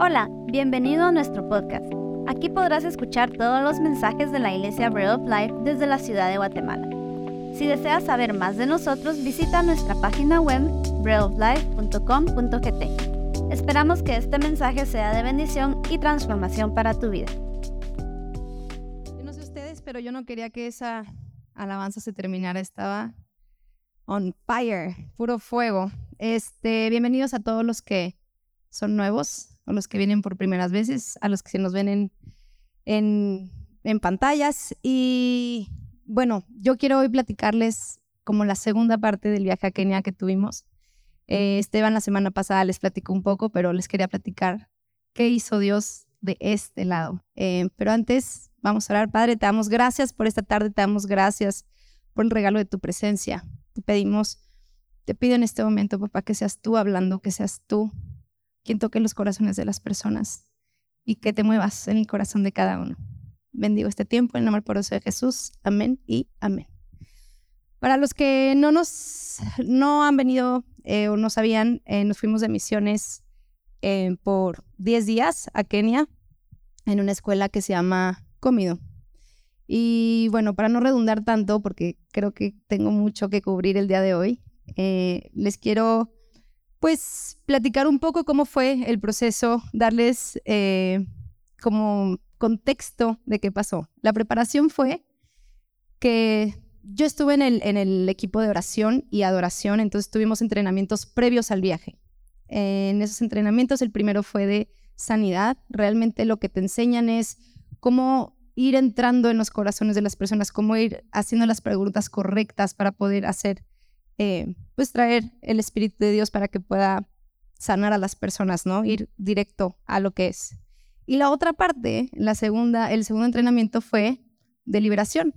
Hola, bienvenido a nuestro podcast. Aquí podrás escuchar todos los mensajes de la Iglesia Bread of Life desde la ciudad de Guatemala. Si deseas saber más de nosotros, visita nuestra página web breadoflife.com.gt. Esperamos que este mensaje sea de bendición y transformación para tu vida. Yo no sé ustedes, pero yo no quería que esa alabanza se terminara. Estaba on fire, puro fuego. Este, bienvenidos a todos los que son nuevos, a los que vienen por primeras veces, a los que se nos ven en, en, pantallas. Y bueno, yo quiero hoy platicarles como la segunda parte del viaje a Kenia que tuvimos. Eh, Esteban la semana pasada les platicó un poco, pero les quería platicar qué hizo Dios de este lado. Eh, pero antes, vamos a orar. Padre, te damos gracias por esta tarde, te damos gracias por el regalo de tu presencia. Te pedimos, te pido en este momento, papá, que seas tú hablando, que seas tú quien toque los corazones de las personas y que te muevas en el corazón de cada uno. Bendigo este tiempo en el nombre poderoso de Jesús. Amén y amén. Para los que no nos no han venido eh, o no sabían, eh, nos fuimos de misiones eh, por 10 días a Kenia en una escuela que se llama Comido. Y bueno, para no redundar tanto, porque creo que tengo mucho que cubrir el día de hoy, les quiero pues platicar un poco cómo fue el proceso, darles eh, como contexto de qué pasó. La preparación fue que yo estuve en el, en el equipo de oración y adoración, entonces tuvimos entrenamientos previos al viaje. En esos entrenamientos el primero fue de sanidad. Realmente lo que te enseñan es cómo ir entrando en los corazones de las personas, cómo ir haciendo las preguntas correctas para poder hacer eh, pues traer el Espíritu de Dios para que pueda sanar a las personas, ¿no? Ir directo a lo que es. Y la otra parte, la segunda, el segundo entrenamiento fue de liberación.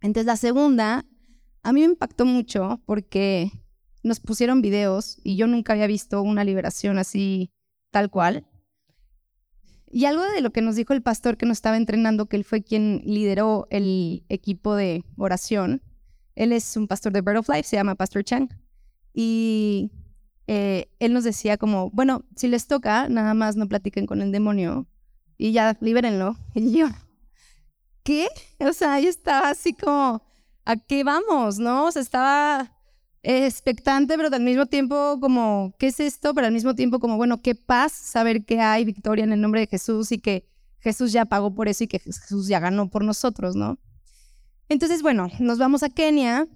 Entonces la segunda a mí me impactó mucho porque nos pusieron videos y yo nunca había visto una liberación así tal cual. Y algo de lo que nos dijo el pastor que nos estaba entrenando, que él fue quien lideró el equipo de oración, él es un pastor de Bird of Life, se llama Pastor Chang. Y eh, él nos decía como, bueno, si les toca, nada más no platiquen con el demonio y ya libérenlo. Y yo, ¿qué? O sea, yo estaba así como, ¿a qué vamos? ¿No? O sea, estaba expectante, pero al mismo tiempo como, ¿qué es esto? Pero al mismo tiempo como, bueno, qué paz saber que hay victoria en el nombre de Jesús y que Jesús ya pagó por eso y que Jesús ya ganó por nosotros, ¿no? Entonces, bueno, nos vamos a Kenia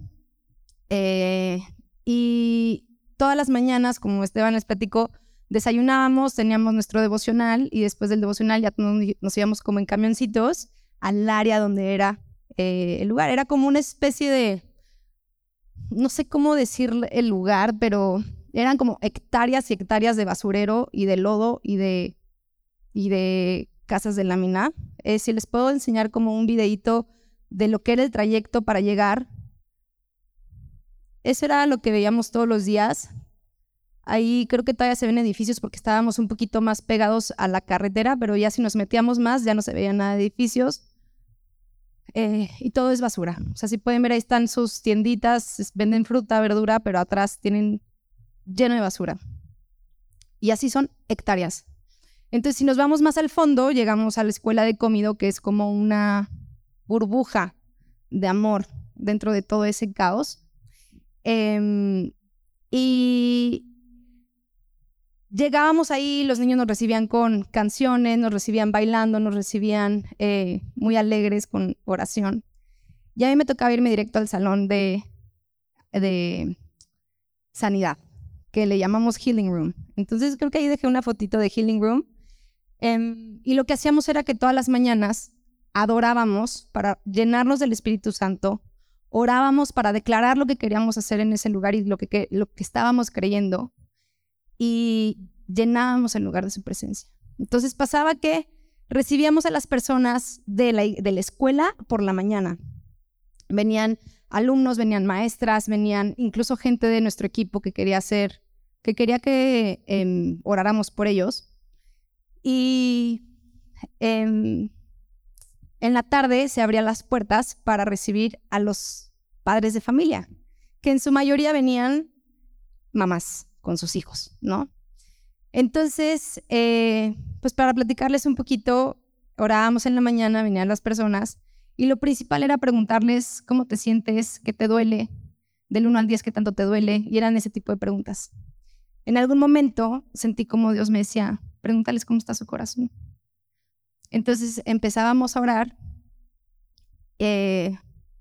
eh, y todas las mañanas, como Esteban les platicó, desayunábamos, teníamos nuestro devocional y después del devocional ya nos, íbamos como en camioncitos al área donde era eh, el lugar. Era como una especie de, no sé cómo decir el lugar, pero eran como hectáreas y hectáreas de basurero y de lodo y de, y de casas de lámina. Eh, si les puedo enseñar como un videito de lo que era el trayecto para llegar. Eso era lo que veíamos todos los días. Ahí creo que todavía se ven edificios porque estábamos un poquito más pegados a la carretera, pero ya si nos metíamos más ya no se veían nada de edificios. Eh, y todo es basura. O sea, si pueden ver, ahí están sus tienditas, venden fruta, verdura, pero atrás tienen lleno de basura. Y así son hectáreas. Entonces, si nos vamos más al fondo, llegamos a la escuela de comido, que es como una burbuja de amor dentro de todo ese caos. Em, y llegábamos ahí, los niños nos recibían con canciones, nos recibían bailando, nos recibían eh, muy alegres con oración. Y a mí me tocaba irme directo al salón de, de sanidad, que le llamamos Healing Room. Entonces creo que ahí dejé una fotito de Healing Room. Em, y lo que hacíamos era que todas las mañanas adorábamos para llenarnos del Espíritu Santo, orábamos para declarar lo que queríamos hacer en ese lugar y lo que, estábamos creyendo y llenábamos el lugar de su presencia. Entonces pasaba que recibíamos a las personas de la, de la escuela por la mañana. Venían alumnos, venían maestras, venían incluso gente de nuestro equipo que quería hacer, que quería que em, oráramos por ellos. Y em, en la tarde se abrían las puertas para recibir a los padres de familia, que en su mayoría venían mamás con sus hijos, ¿no? Entonces, eh, pues para platicarles un poquito, orábamos en la mañana, venían las personas y lo principal era preguntarles cómo te sientes, qué te duele, del 1 al 10 qué tanto te duele, y eran ese tipo de preguntas. En algún momento sentí como Dios me decía, pregúntales cómo está su corazón. Entonces empezábamos a orar eh,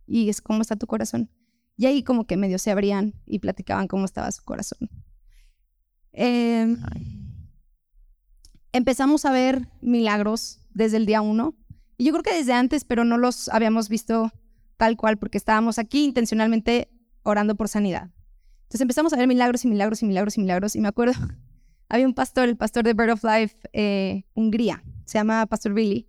y es cómo está tu corazón. Y ahí como que medio se abrían y platicaban cómo estaba su corazón. Em, empezamos a ver milagros desde el día uno. Y yo creo que desde antes, pero no los habíamos visto tal cual porque estábamos aquí intencionalmente orando por sanidad. Entonces empezamos a ver milagros y milagros y milagros y milagros. Y me acuerdo, había un pastor, el pastor de Bird of Life, eh, Hungría, se llama Pastor Billy.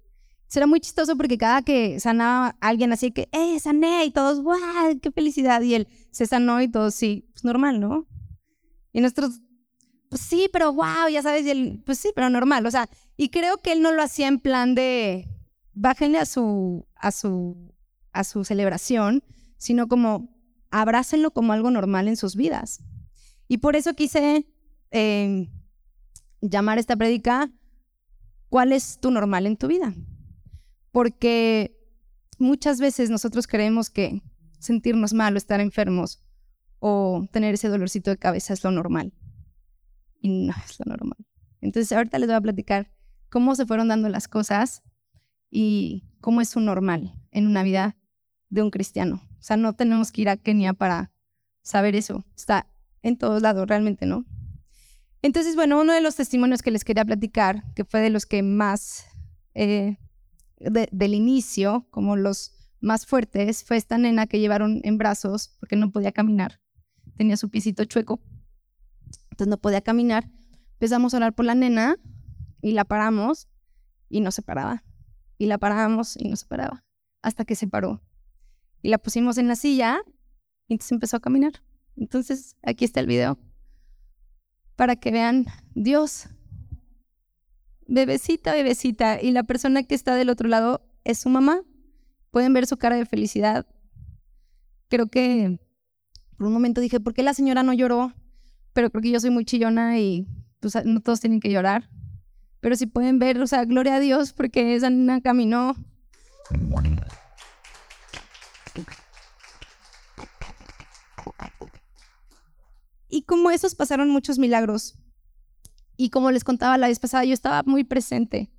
Era muy chistoso porque cada que sanaba alguien así que, ¡eh, sané! Y todos, ¡guau! ¡Qué felicidad! Y él se sanó y todos, sí, pues normal, ¿no? Y nosotros, pues sí, pero wow, ya sabes, y él, pues sí, pero normal. O sea, y creo que él no lo hacía en plan de, bájenle a su, a su, a su celebración, sino como, abrácenlo como algo normal en sus vidas. Y por eso quise eh, llamar esta prédica, ¿cuál es tu normal en tu vida? Porque muchas veces nosotros creemos que sentirnos mal o estar enfermos o tener ese dolorcito de cabeza es lo normal. Y no es lo normal. Entonces ahorita les voy a platicar cómo se fueron dando las cosas y cómo es un normal en una vida de un cristiano. O sea, no tenemos que ir a Kenia para saber eso. Está en todos lados, realmente, ¿no? Entonces, bueno, uno de los testimonios que les quería platicar, que fue de los que más, eh, del inicio, como los más fuertes, fue esta nena que llevaron en brazos porque no podía caminar. Tenía su pisito chueco, entonces no podía caminar. Empezamos a orar por la nena y la paramos y no se paraba. Y la parábamos y no se paraba hasta que se paró y la pusimos en la silla y entonces empezó a caminar. Entonces, aquí está el video para que vean Dios. Bebecita, bebecita. Y la persona que está del otro lado es su mamá. Pueden ver su cara de felicidad. Creo que por un momento dije, ¿por qué la señora no lloró? Pero creo que yo soy muy chillona y no todos tienen que llorar. Pero si pueden ver, o sea, gloria a Dios porque esa niña caminó. Y como esos pasaron muchos milagros. Y como les contaba la vez pasada, yo estaba muy presente,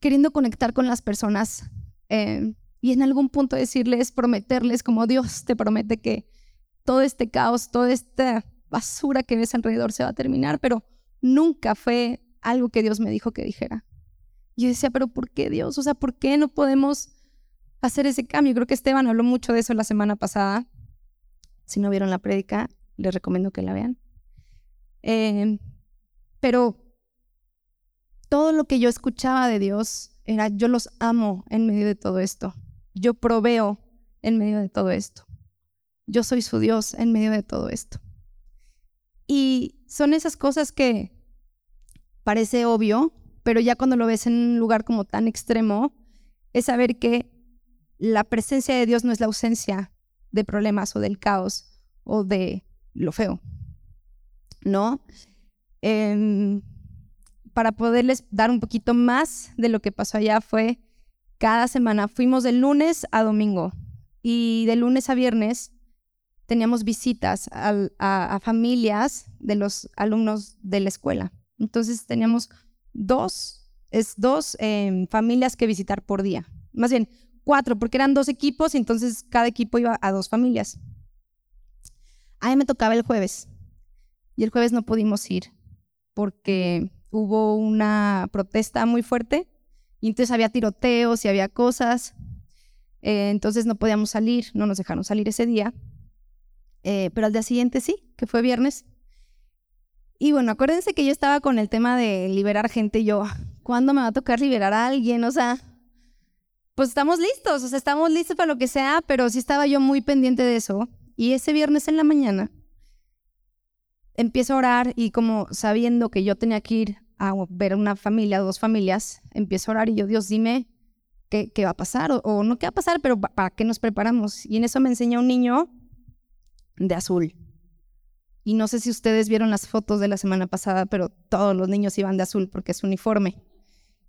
queriendo conectar con las personas eh, y en algún punto decirles, prometerles como Dios te promete que todo este caos, toda esta basura que ves alrededor se va a terminar, pero nunca fue algo que Dios me dijo que dijera. Yo decía, pero ¿por qué Dios? O sea, ¿por qué no podemos hacer ese cambio? Creo que Esteban habló mucho de eso la semana pasada. Si no vieron la prédica, les recomiendo que la vean. Em, pero todo lo que yo escuchaba de Dios era, yo los amo en medio de todo esto. Yo proveo en medio de todo esto. Yo soy su Dios en medio de todo esto. Y son esas cosas que parece obvio, pero ya cuando lo ves en un lugar como tan extremo, es saber que la presencia de Dios no es la ausencia de problemas o del caos o de lo feo, ¿no? Para poderles dar un poquito más de lo que pasó allá fue cada semana, fuimos de lunes a domingo y de lunes a viernes teníamos visitas a, familias de los alumnos de la escuela. Entonces teníamos dos, es dos em, familias que visitar por día. Más bien, cuatro, porque eran dos equipos entonces cada equipo iba a dos familias. A mí me tocaba el jueves y el jueves no pudimos ir porque hubo una protesta muy fuerte y entonces había tiroteos y había cosas. Eh, entonces no podíamos salir, no nos dejaron salir ese día. Eh, pero al día siguiente sí, que fue viernes. Y bueno, acuérdense que yo estaba con el tema de liberar gente yo, ¿cuándo me va a tocar liberar a alguien? O sea, pues estamos listos, o sea, estamos listos para lo que sea, pero sí estaba yo muy pendiente de eso. Y ese viernes en la mañana empiezo a orar y como sabiendo que yo tenía que ir a ver una familia, dos familias, empiezo a orar y yo, Dios, dime qué, va a pasar o, no qué va a pasar, pero para qué nos preparamos. Y en eso me enseña un niño de azul. Y no sé si ustedes vieron las fotos de la semana pasada, pero todos los niños iban de azul porque es uniforme.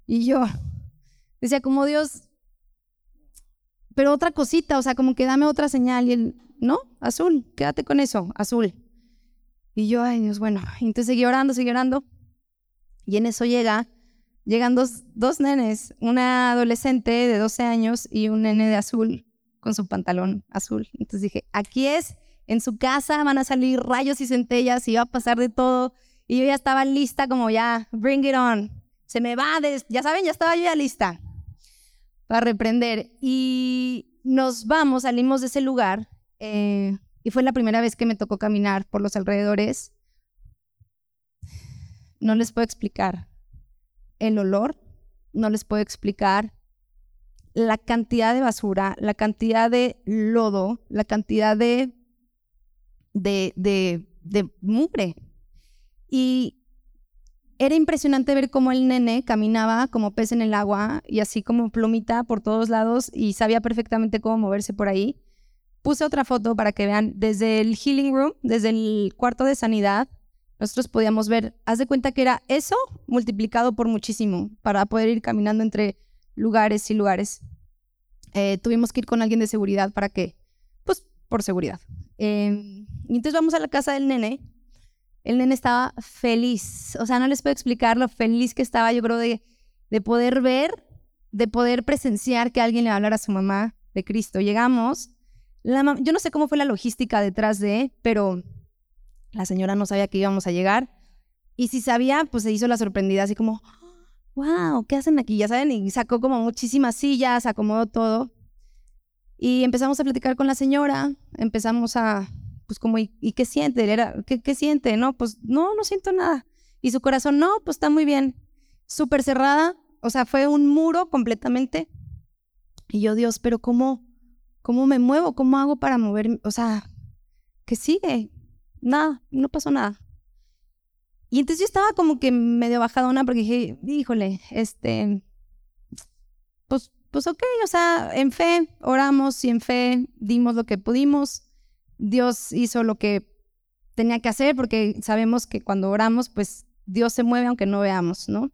Y yo decía, como Dios, pero otra cosita, o sea, como que dame otra señal. Y él, no, azul, quédate con eso, azul. Y yo, ay Dios, bueno, entonces seguí orando, seguí orando. Y en eso llega, llegan dos, dos nenes, una adolescente de 12 años y un nene de azul con su pantalón azul. Entonces dije, aquí es, en su casa van a salir rayos y centellas y va a pasar de todo. Y yo ya estaba lista como ya, bring it on. Se me va, ya saben, ya estaba yo ya lista para reprender. Y nos vamos, salimos de ese lugar eh, y fue la primera vez que me tocó caminar por los alrededores. No les puedo explicar el olor, no les puedo explicar la cantidad de basura, la cantidad de lodo, la cantidad de, de, de, de mugre. Y era impresionante ver cómo el nene caminaba como pez en el agua y así como plumita por todos lados y sabía perfectamente cómo moverse por ahí. Puse otra foto para que vean desde el healing room, desde el cuarto de sanidad, nosotros podíamos ver, haz de cuenta que era eso multiplicado por muchísimo para poder ir caminando entre lugares y lugares. Eh, tuvimos que ir con alguien de seguridad para que, pues, por seguridad. Em, y entonces vamos a la casa del nene el nene estaba feliz. O sea, no les puedo explicar lo feliz que estaba, yo creo, de, de poder ver, de poder presenciar que alguien le hablara a su mamá de Cristo. Llegamos, yo no sé cómo fue la logística detrás de, pero la señora no sabía que íbamos a llegar. Y si sabía, pues se hizo la sorprendida, así como, wow, ¿qué hacen aquí? Ya saben, y sacó como muchísimas sillas, acomodó todo. Y empezamos a platicar con la señora, empezamos a pues como, ¿y, qué siente? Era, ¿qué, ¿qué, siente? No, pues no, no siento nada. Y su corazón, no, pues está muy bien. Súper cerrada, o sea, fue un muro completamente. Y yo, Dios, pero ¿cómo, cómo me muevo? ¿Cómo hago para moverme? O sea, ¿qué sigue? Nada, no pasó nada. Y entonces yo estaba como que medio bajadona porque dije, híjole, este, pues, pues ok, o sea, en fe oramos y en fe dimos lo que pudimos. Dios hizo lo que tenía que hacer porque sabemos que cuando oramos, pues Dios se mueve aunque no veamos, ¿no?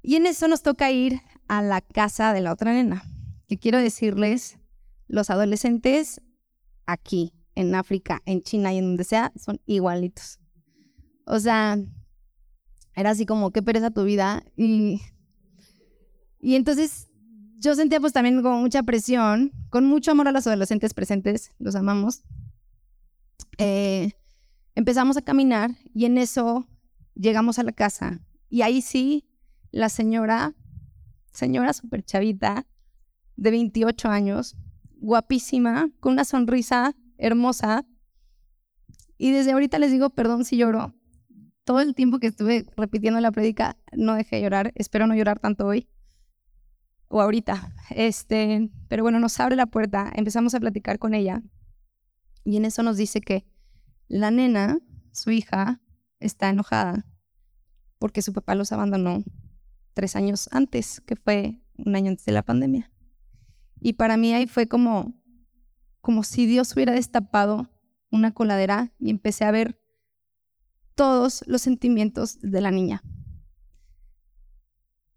Y en eso nos toca ir a la casa de la otra nena. Que quiero decirles, los adolescentes aquí, en África, en China y en donde sea, son igualitos. O sea, era así como, qué pereza tu vida. Y, y entonces yo sentía pues también como mucha presión, con mucho amor a los adolescentes presentes, los amamos. Eh, empezamos a caminar y en eso llegamos a la casa. Y ahí sí, la señora, señora súper chavita, de 28 años, guapísima, con una sonrisa hermosa. Y desde ahorita les digo, perdón si lloro. Todo el tiempo que estuve repitiendo la prédica, no dejé de llorar. Espero no llorar tanto hoy o ahorita. Este, pero bueno, nos abre la puerta, empezamos a platicar con ella y en eso nos dice que la nena, su hija, está enojada porque su papá los abandonó tres años antes, que fue un año antes de la pandemia. Y para mí ahí fue como, como si Dios hubiera destapado una coladera y empecé a ver todos los sentimientos de la niña.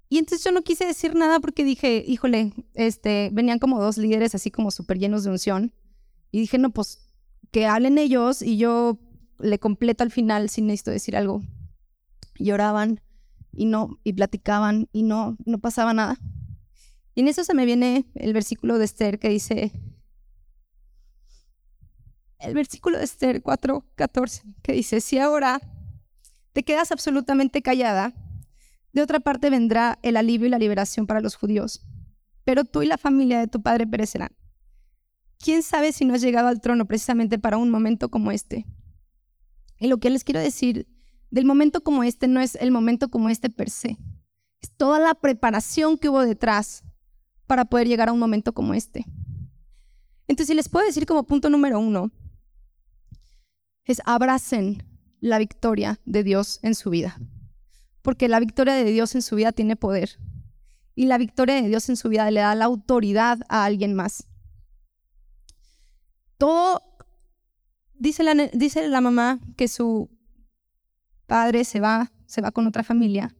Y entonces yo no quise decir nada porque dije, híjole, este, venían como dos líderes así como súper llenos de unción. Y dije, no, pues que hablen ellos y yo le completo al final sin necesito decir algo. Lloraban y no, y platicaban y no, no pasaba nada. Y en eso se me viene el versículo de Esther que dice, el versículo de Esther 4:14, que dice, si ahora te quedas absolutamente callada, de otra parte vendrá el alivio y la liberación para los judíos, pero tú y la familia de tu padre perecerán. ¿Quién sabe si no has llegado al trono precisamente para un momento como este? Y lo que les quiero decir del momento como este no es el momento como este per se, es toda la preparación que hubo detrás para poder llegar a un momento como este. Entonces, si les puedo decir como punto número uno, es abracen la victoria de Dios en su vida porque la victoria de Dios en su vida tiene poder. Y la victoria de Dios en su vida le da la autoridad a alguien más. Todo, dice la, dice la mamá que su padre se va, se va con otra familia.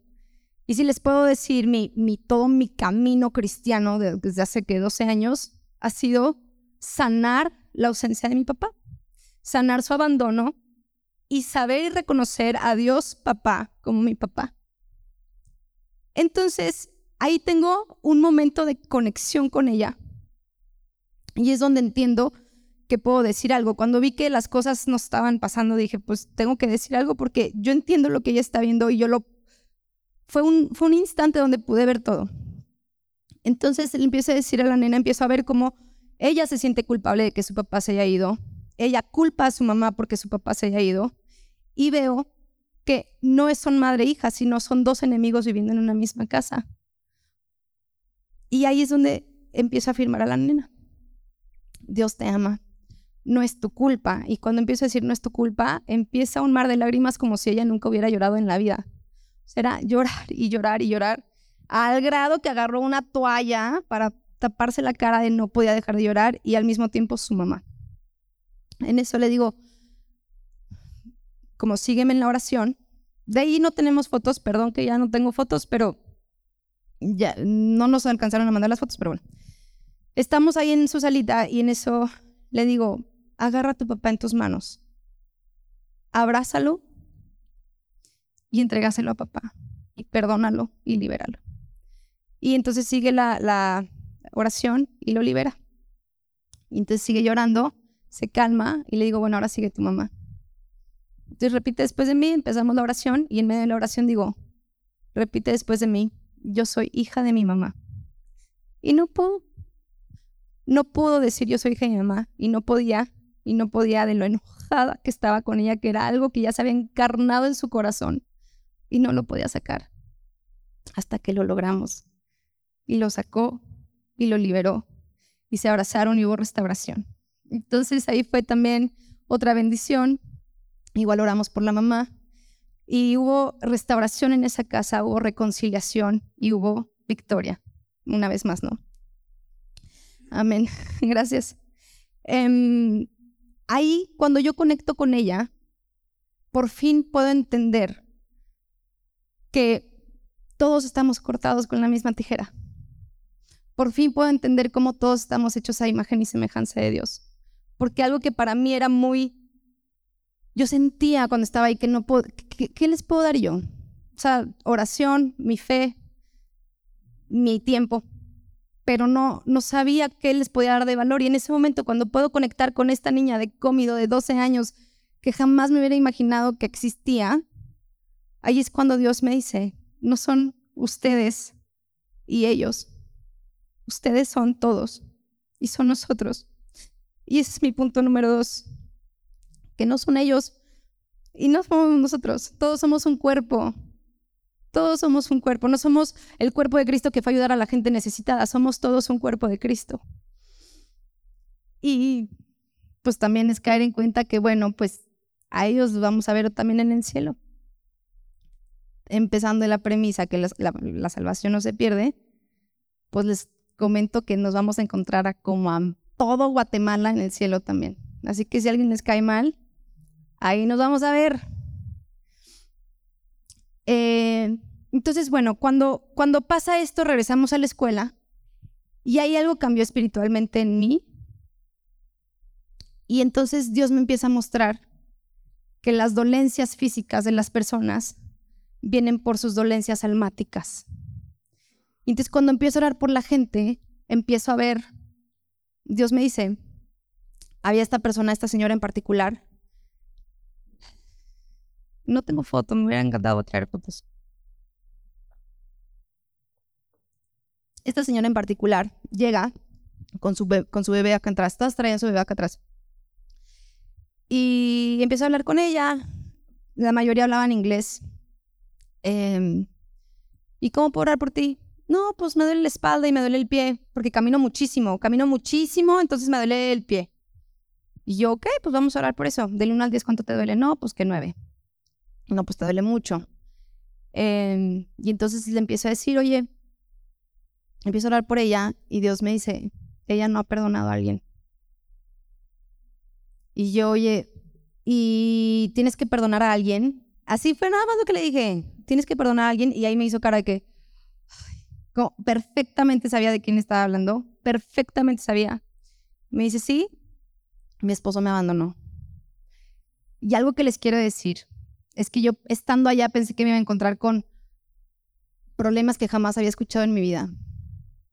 Y si les puedo decir, mi, mi, todo mi camino cristiano desde hace que 12 años ha sido sanar la ausencia de mi papá, sanar su abandono y saber y reconocer a Dios papá como mi papá. Entonces, ahí tengo un momento de conexión con ella. Y es donde entiendo que puedo decir algo. Cuando vi que las cosas no estaban pasando, dije, pues tengo que decir algo porque yo entiendo lo que ella está viendo y yo lo... Fue un, fue un instante donde pude ver todo. Entonces le empiezo a decir a la nena, empiezo a ver cómo ella se siente culpable de que su papá se haya ido. Ella culpa a su mamá porque su papá se haya ido. Y veo que no son madre e hija, sino son dos enemigos viviendo en una misma casa. Y ahí es donde empiezo a afirmar a la nena. Dios te ama, no es tu culpa. Y cuando empiezo a decir no es tu culpa, empieza un mar de lágrimas como si ella nunca hubiera llorado en la vida. Será llorar y llorar y llorar, al grado que agarró una toalla para taparse la cara de no podía dejar de llorar y al mismo tiempo su mamá. En eso le digo, como sígueme en la oración. De ahí no tenemos fotos, perdón que ya no tengo fotos, pero ya no nos alcanzaron a mandar las fotos, pero bueno. Estamos ahí en su salita y en eso le digo, agarra a tu papá en tus manos, abrázalo y entregáselo a papá y perdónalo y libéralo. Y entonces sigue la, oración y lo libera. Y entonces sigue llorando, se calma y le digo, bueno, ahora sigue tu mamá. Entonces repite después de mí, empezamos la oración y en medio de la oración digo, repite después de mí, yo soy hija de mi mamá. Y no puedo, no pudo decir yo soy hija de mi mamá y no podía, y no podía de lo enojada que estaba con ella, que era algo que ya se había encarnado en su corazón y no lo podía sacar. Hasta que lo logramos. Y lo sacó y lo liberó. Y se abrazaron y hubo restauración. Entonces ahí fue también otra bendición. Igual oramos por la mamá. Y hubo restauración en esa casa, hubo reconciliación y hubo victoria. Una vez más, ¿no? Amén. Gracias. Em, ahí, cuando yo conecto con ella, por fin puedo entender que todos estamos cortados con la misma tijera. Por fin puedo entender cómo todos estamos hechos a imagen y semejanza de Dios. Porque algo que para mí era muy... Yo sentía cuando estaba ahí que no puedo... ¿Qué, qué les puedo dar yo? O sea, oración, mi fe, mi tiempo pero no, no sabía qué les podía dar de valor. Y en ese momento, cuando puedo conectar con esta niña de cómido de 12 años que jamás me hubiera imaginado que existía, ahí es cuando Dios me dice, no son ustedes y ellos, ustedes son todos y son nosotros. Y ese es mi punto número dos, que no son ellos y no somos nosotros, todos somos un cuerpo todos somos un cuerpo, no somos el cuerpo de Cristo que fue a ayudar a la gente necesitada, somos todos un cuerpo de Cristo. Y pues también es caer en cuenta que, bueno, pues a ellos vamos a ver también en el cielo. Empezando la premisa que la, salvación no se pierde, pues les comento que nos vamos a encontrar a como a todo Guatemala en el cielo también. Así que si alguien les cae mal, ahí nos vamos a ver. Eh, entonces, bueno, cuando, cuando pasa esto, regresamos a la escuela y ahí algo cambió espiritualmente en mí. Y entonces Dios me empieza a mostrar que las dolencias físicas de las personas vienen por sus dolencias almáticas. Y entonces cuando empiezo a orar por la gente, empiezo a ver, Dios me dice, había esta persona, esta señora en particular, no tengo foto, me hubiera encantado traer fotos. Esta señora en particular llega con su, con su bebé acá atrás, todas traían su bebé acá atrás. Y empiezo a hablar con ella, la mayoría hablaban inglés. Em, ¿Y cómo puedo orar por ti? No, pues me duele la espalda y me duele el pie, porque camino muchísimo, camino muchísimo, entonces me duele el pie. Y yo, ok, pues vamos a orar por eso. Del 1 al 10, ¿cuánto te duele? No, pues que 9 no, pues te duele mucho. Em, y entonces le empiezo a decir, oye, empiezo a orar por ella y Dios me dice, ella no ha perdonado a alguien. Y yo, oye, y tienes que perdonar a alguien. Así fue nada más lo que le dije. Tienes que perdonar a alguien y ahí me hizo cara de que como perfectamente sabía de quién estaba hablando, perfectamente sabía. Me dice, sí, mi esposo me abandonó. Y algo que les quiero decir es que yo estando allá pensé que me iba a encontrar con problemas que jamás había escuchado en mi vida.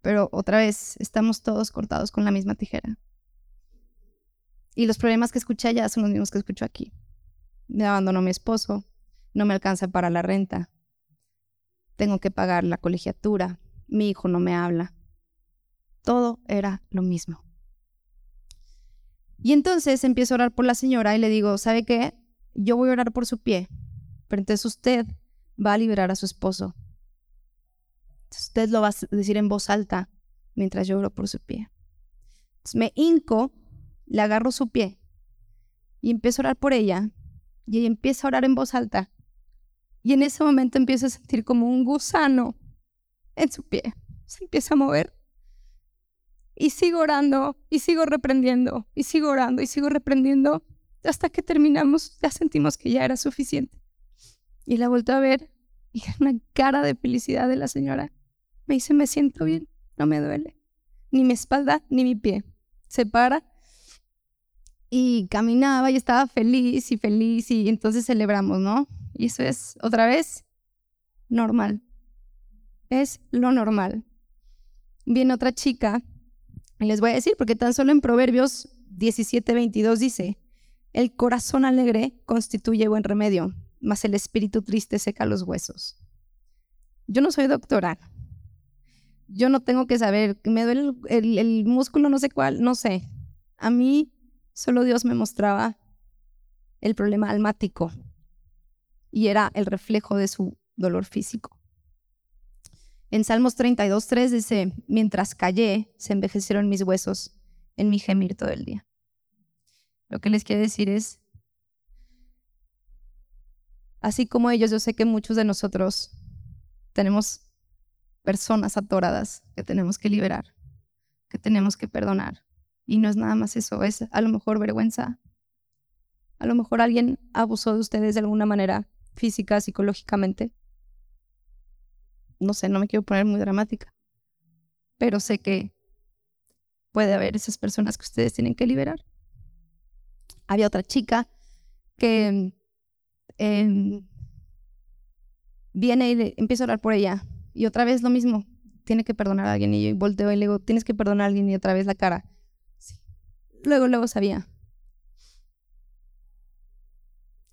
Pero otra vez, estamos todos cortados con la misma tijera. Y los problemas que escuché allá son los mismos que escucho aquí. Me abandonó mi esposo, no me alcanza para la renta, tengo que pagar la colegiatura, mi hijo no me habla. Todo era lo mismo. Y entonces empiezo a orar por la señora y le digo, ¿sabe qué? Yo voy a orar por su pie, pero entonces usted va a liberar a su esposo. Usted lo va a decir en voz alta mientras yo oro por su pie. me hinco, le agarro su pie y empiezo a orar por ella y ella empieza a orar en voz alta. Y en ese momento empiezo a sentir como un gusano en su pie. Se empieza a mover. Y sigo orando, y sigo reprendiendo, y sigo orando, y sigo reprendiendo, hasta que terminamos, ya sentimos que ya era suficiente. Y la vuelto a ver, y una cara de felicidad de la señora. Me dice, me siento bien, no me duele. Ni mi espalda, ni mi pie. Se para y caminaba y estaba feliz y feliz y entonces celebramos, ¿no? Y eso es, otra vez, normal es lo normal. Viene otra chica, y les voy a decir, porque tan solo en Proverbios 17, 22 dice, el corazón alegre constituye buen remedio, mas el espíritu triste seca los huesos. Yo no soy doctora. Yo no tengo que saber, me duele el, el músculo no sé cuál, no sé. A mí solo Dios me mostraba el problema almático y era el reflejo de su dolor físico. En Salmos 32.3 dice, mientras callé, se envejecieron mis huesos en mi gemir todo el día. Lo que les quiero decir es, así como ellos, yo sé que muchos de nosotros tenemos personas atoradas que tenemos que liberar, que tenemos que perdonar. Y no es nada más eso, es a lo mejor vergüenza. A lo mejor alguien abusó de ustedes de alguna manera, física, psicológicamente no sé, no me quiero poner muy dramática, pero sé que puede haber esas personas que ustedes tienen que liberar. Había otra chica que em, viene y le, empieza a orar por ella y otra vez lo mismo, tiene que perdonar a alguien y yo volteo y le digo, tienes que perdonar a alguien y otra vez la cara. Luego, luego sabía.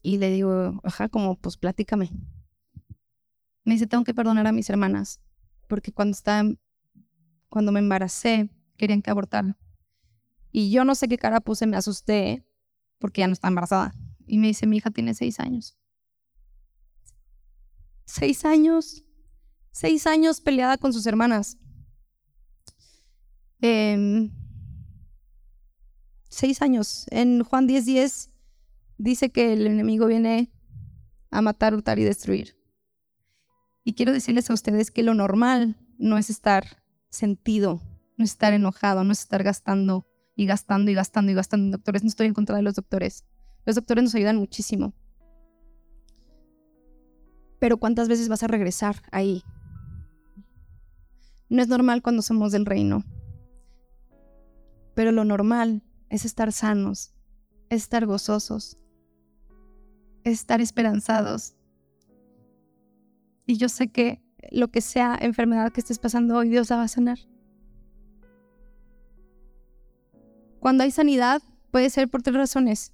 Y le digo, ajá, como, pues platícame. Me dice, tengo que perdonar a mis hermanas, porque cuando estaba, cuando me embaracé, querían que abortara. Y yo no sé qué cara puse, me asusté, porque ya no está embarazada. Y me dice, mi hija tiene seis años. Seis años. Seis años peleada con sus hermanas. Em, seis años. En Juan 10:10 10, dice que el enemigo viene a matar, hurtar y destruir. Y quiero decirles a ustedes que lo normal no es estar sentido, no es estar enojado, no es estar gastando y gastando y gastando y gastando en doctores. No estoy en contra de los doctores. Los doctores nos ayudan muchísimo. Pero ¿cuántas veces vas a regresar ahí? No es normal cuando somos del reino. Pero lo normal es estar sanos, es estar gozosos, estar esperanzados, y yo sé que lo que sea enfermedad que estés pasando hoy, Dios la va a sanar. Cuando hay sanidad, puede ser por tres razones.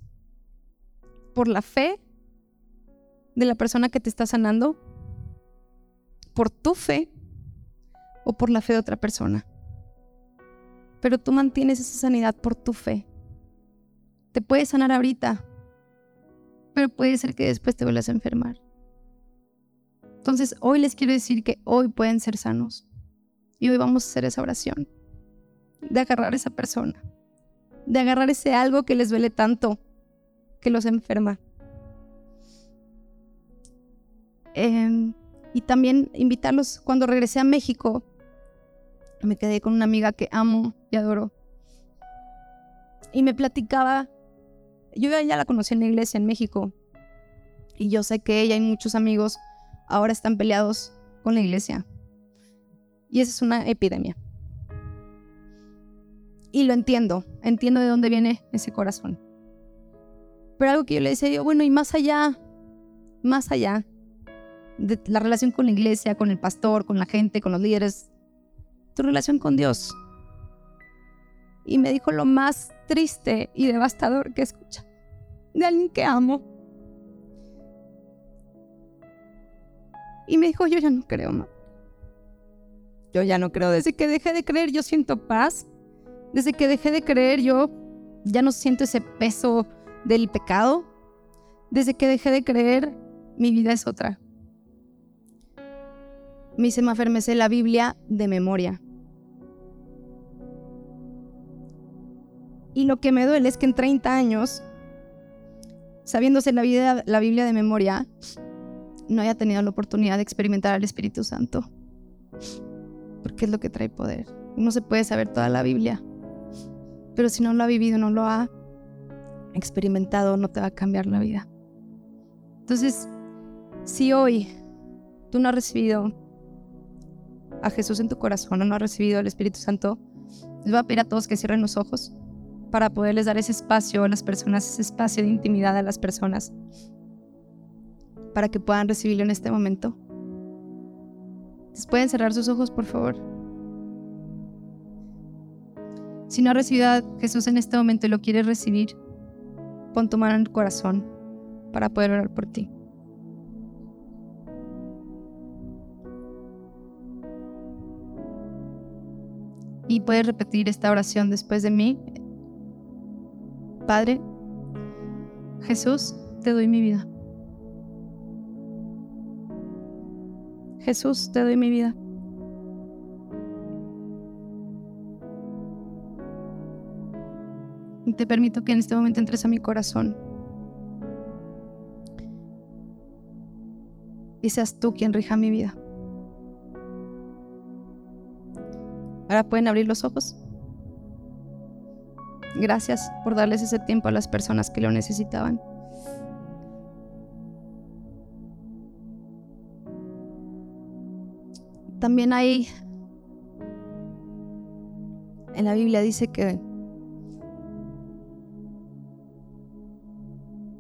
Por la fe de la persona que te está sanando, por tu fe o por la fe de otra persona. Pero tú mantienes esa sanidad por tu fe. Te puedes sanar ahorita, pero puede ser que después te vuelvas a enfermar. Entonces, hoy les quiero decir que hoy pueden ser sanos. Y hoy vamos a hacer esa oración. De agarrar a esa persona. De agarrar ese algo que les duele tanto, que los enferma. Em, y también invitarlos, cuando regresé a México, me quedé con una amiga que amo y adoro. Y me platicaba yo ya la conocí en la iglesia en México y yo sé que ella y muchos amigos ahora están peleados con la iglesia. Y esa es una epidemia. Y lo entiendo, entiendo de dónde viene ese corazón. Pero algo que yo le decía, yo, bueno, y más allá, más allá de la relación con la iglesia, con el pastor, con la gente, con los líderes, tu relación con Dios. Y me dijo lo más triste y devastador que escucha de alguien que amo. Y me dijo, yo ya no creo, más. Yo ya no creo. Desde que dejé de creer, yo siento paz. Desde que dejé de creer, yo ya no siento ese peso del pecado. Desde que dejé de creer, mi vida es otra. Me hice más la Biblia de memoria. Y lo que me duele es que en 30 años, sabiéndose la, Biblia de memoria, no haya tenido la oportunidad de experimentar al Espíritu Santo. Porque es lo que trae poder. No se puede saber toda la Biblia. Pero si no lo ha vivido, no lo ha experimentado, no te va a cambiar la vida. Entonces, si hoy tú no has recibido a Jesús en tu corazón o no has recibido al Espíritu Santo, les voy a pedir a todos que cierren los ojos para poderles dar ese espacio a las personas, ese espacio de intimidad a las personas, para que puedan recibirlo en este momento. ¿Pueden cerrar sus ojos, por favor? Si no has recibido a Jesús en este momento y lo quieres recibir, pon tu mano en el corazón para poder orar por ti. Y puedes repetir esta oración después de mí Padre, Jesús, te doy mi vida. Jesús, te doy mi vida. Y te permito que en este momento entres a mi corazón. Y seas tú quien rija mi vida. Ahora pueden abrir los ojos. Gracias por darles ese tiempo a las personas que lo necesitaban. También hay, en la Biblia dice que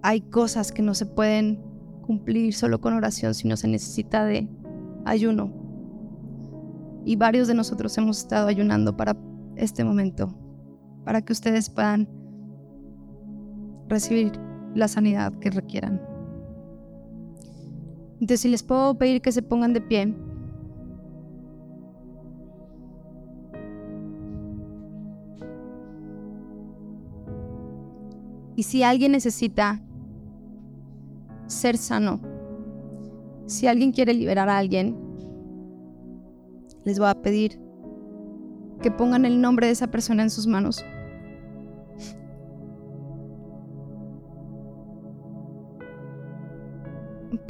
hay cosas que no se pueden cumplir solo con oración, sino se necesita de ayuno. Y varios de nosotros hemos estado ayunando para este momento para que ustedes puedan recibir la sanidad que requieran. Entonces, si les puedo pedir que se pongan de pie. Y si alguien necesita ser sano, si alguien quiere liberar a alguien, les voy a pedir que pongan el nombre de esa persona en sus manos.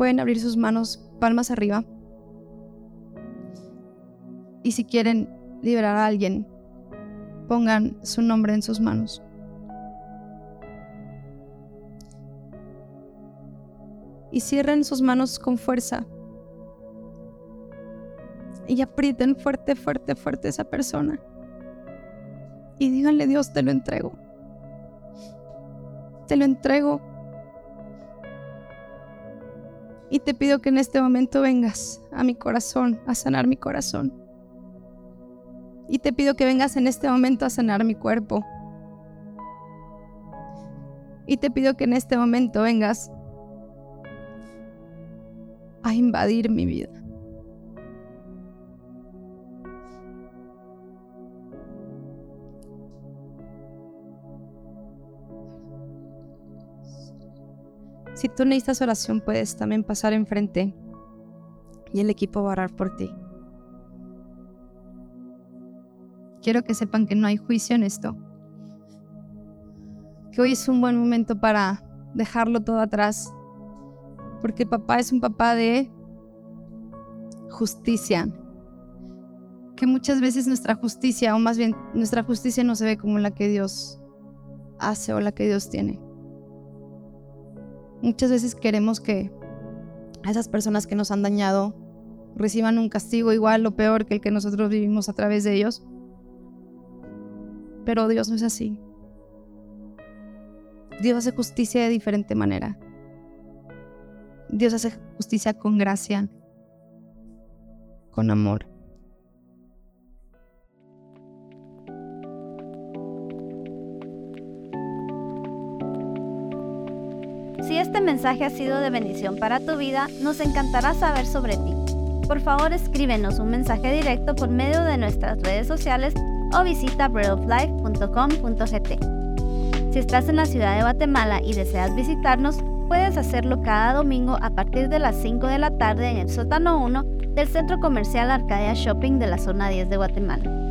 Pueden abrir sus manos palmas arriba. Y si quieren liberar a alguien, pongan su nombre en sus manos. Y cierren sus manos con fuerza. Y aprieten fuerte, fuerte, fuerte a esa persona. Y díganle, Dios, te lo entrego. Te lo entrego y te pido que en este momento vengas a mi corazón, a sanar mi corazón. Y te pido que vengas en este momento a sanar mi cuerpo. Y te pido que en este momento vengas a invadir mi vida. Si tú necesitas oración, puedes también pasar enfrente y el equipo va a orar por ti. Quiero que sepan que no hay juicio en esto. Que hoy es un buen momento para dejarlo todo atrás. Porque papá es un papá de justicia. Que muchas veces nuestra justicia, o más bien nuestra justicia no se ve como la que Dios hace o la que Dios tiene. Muchas veces queremos que a esas personas que nos han dañado reciban un castigo igual o peor que el que nosotros vivimos a través de ellos. Pero Dios no es así. Dios hace justicia de diferente manera. Dios hace justicia con gracia, con amor. Este mensaje ha sido de bendición para tu vida, nos encantará saber sobre ti. Por favor, escríbenos un mensaje directo por medio de nuestras redes sociales o visita breadoflife.com.gt. Si estás en la ciudad de Guatemala y deseas visitarnos, puedes hacerlo cada domingo a partir de las 5 de la tarde en el sótano 1 del Centro Comercial Arcadia Shopping de la zona 10 de Guatemala.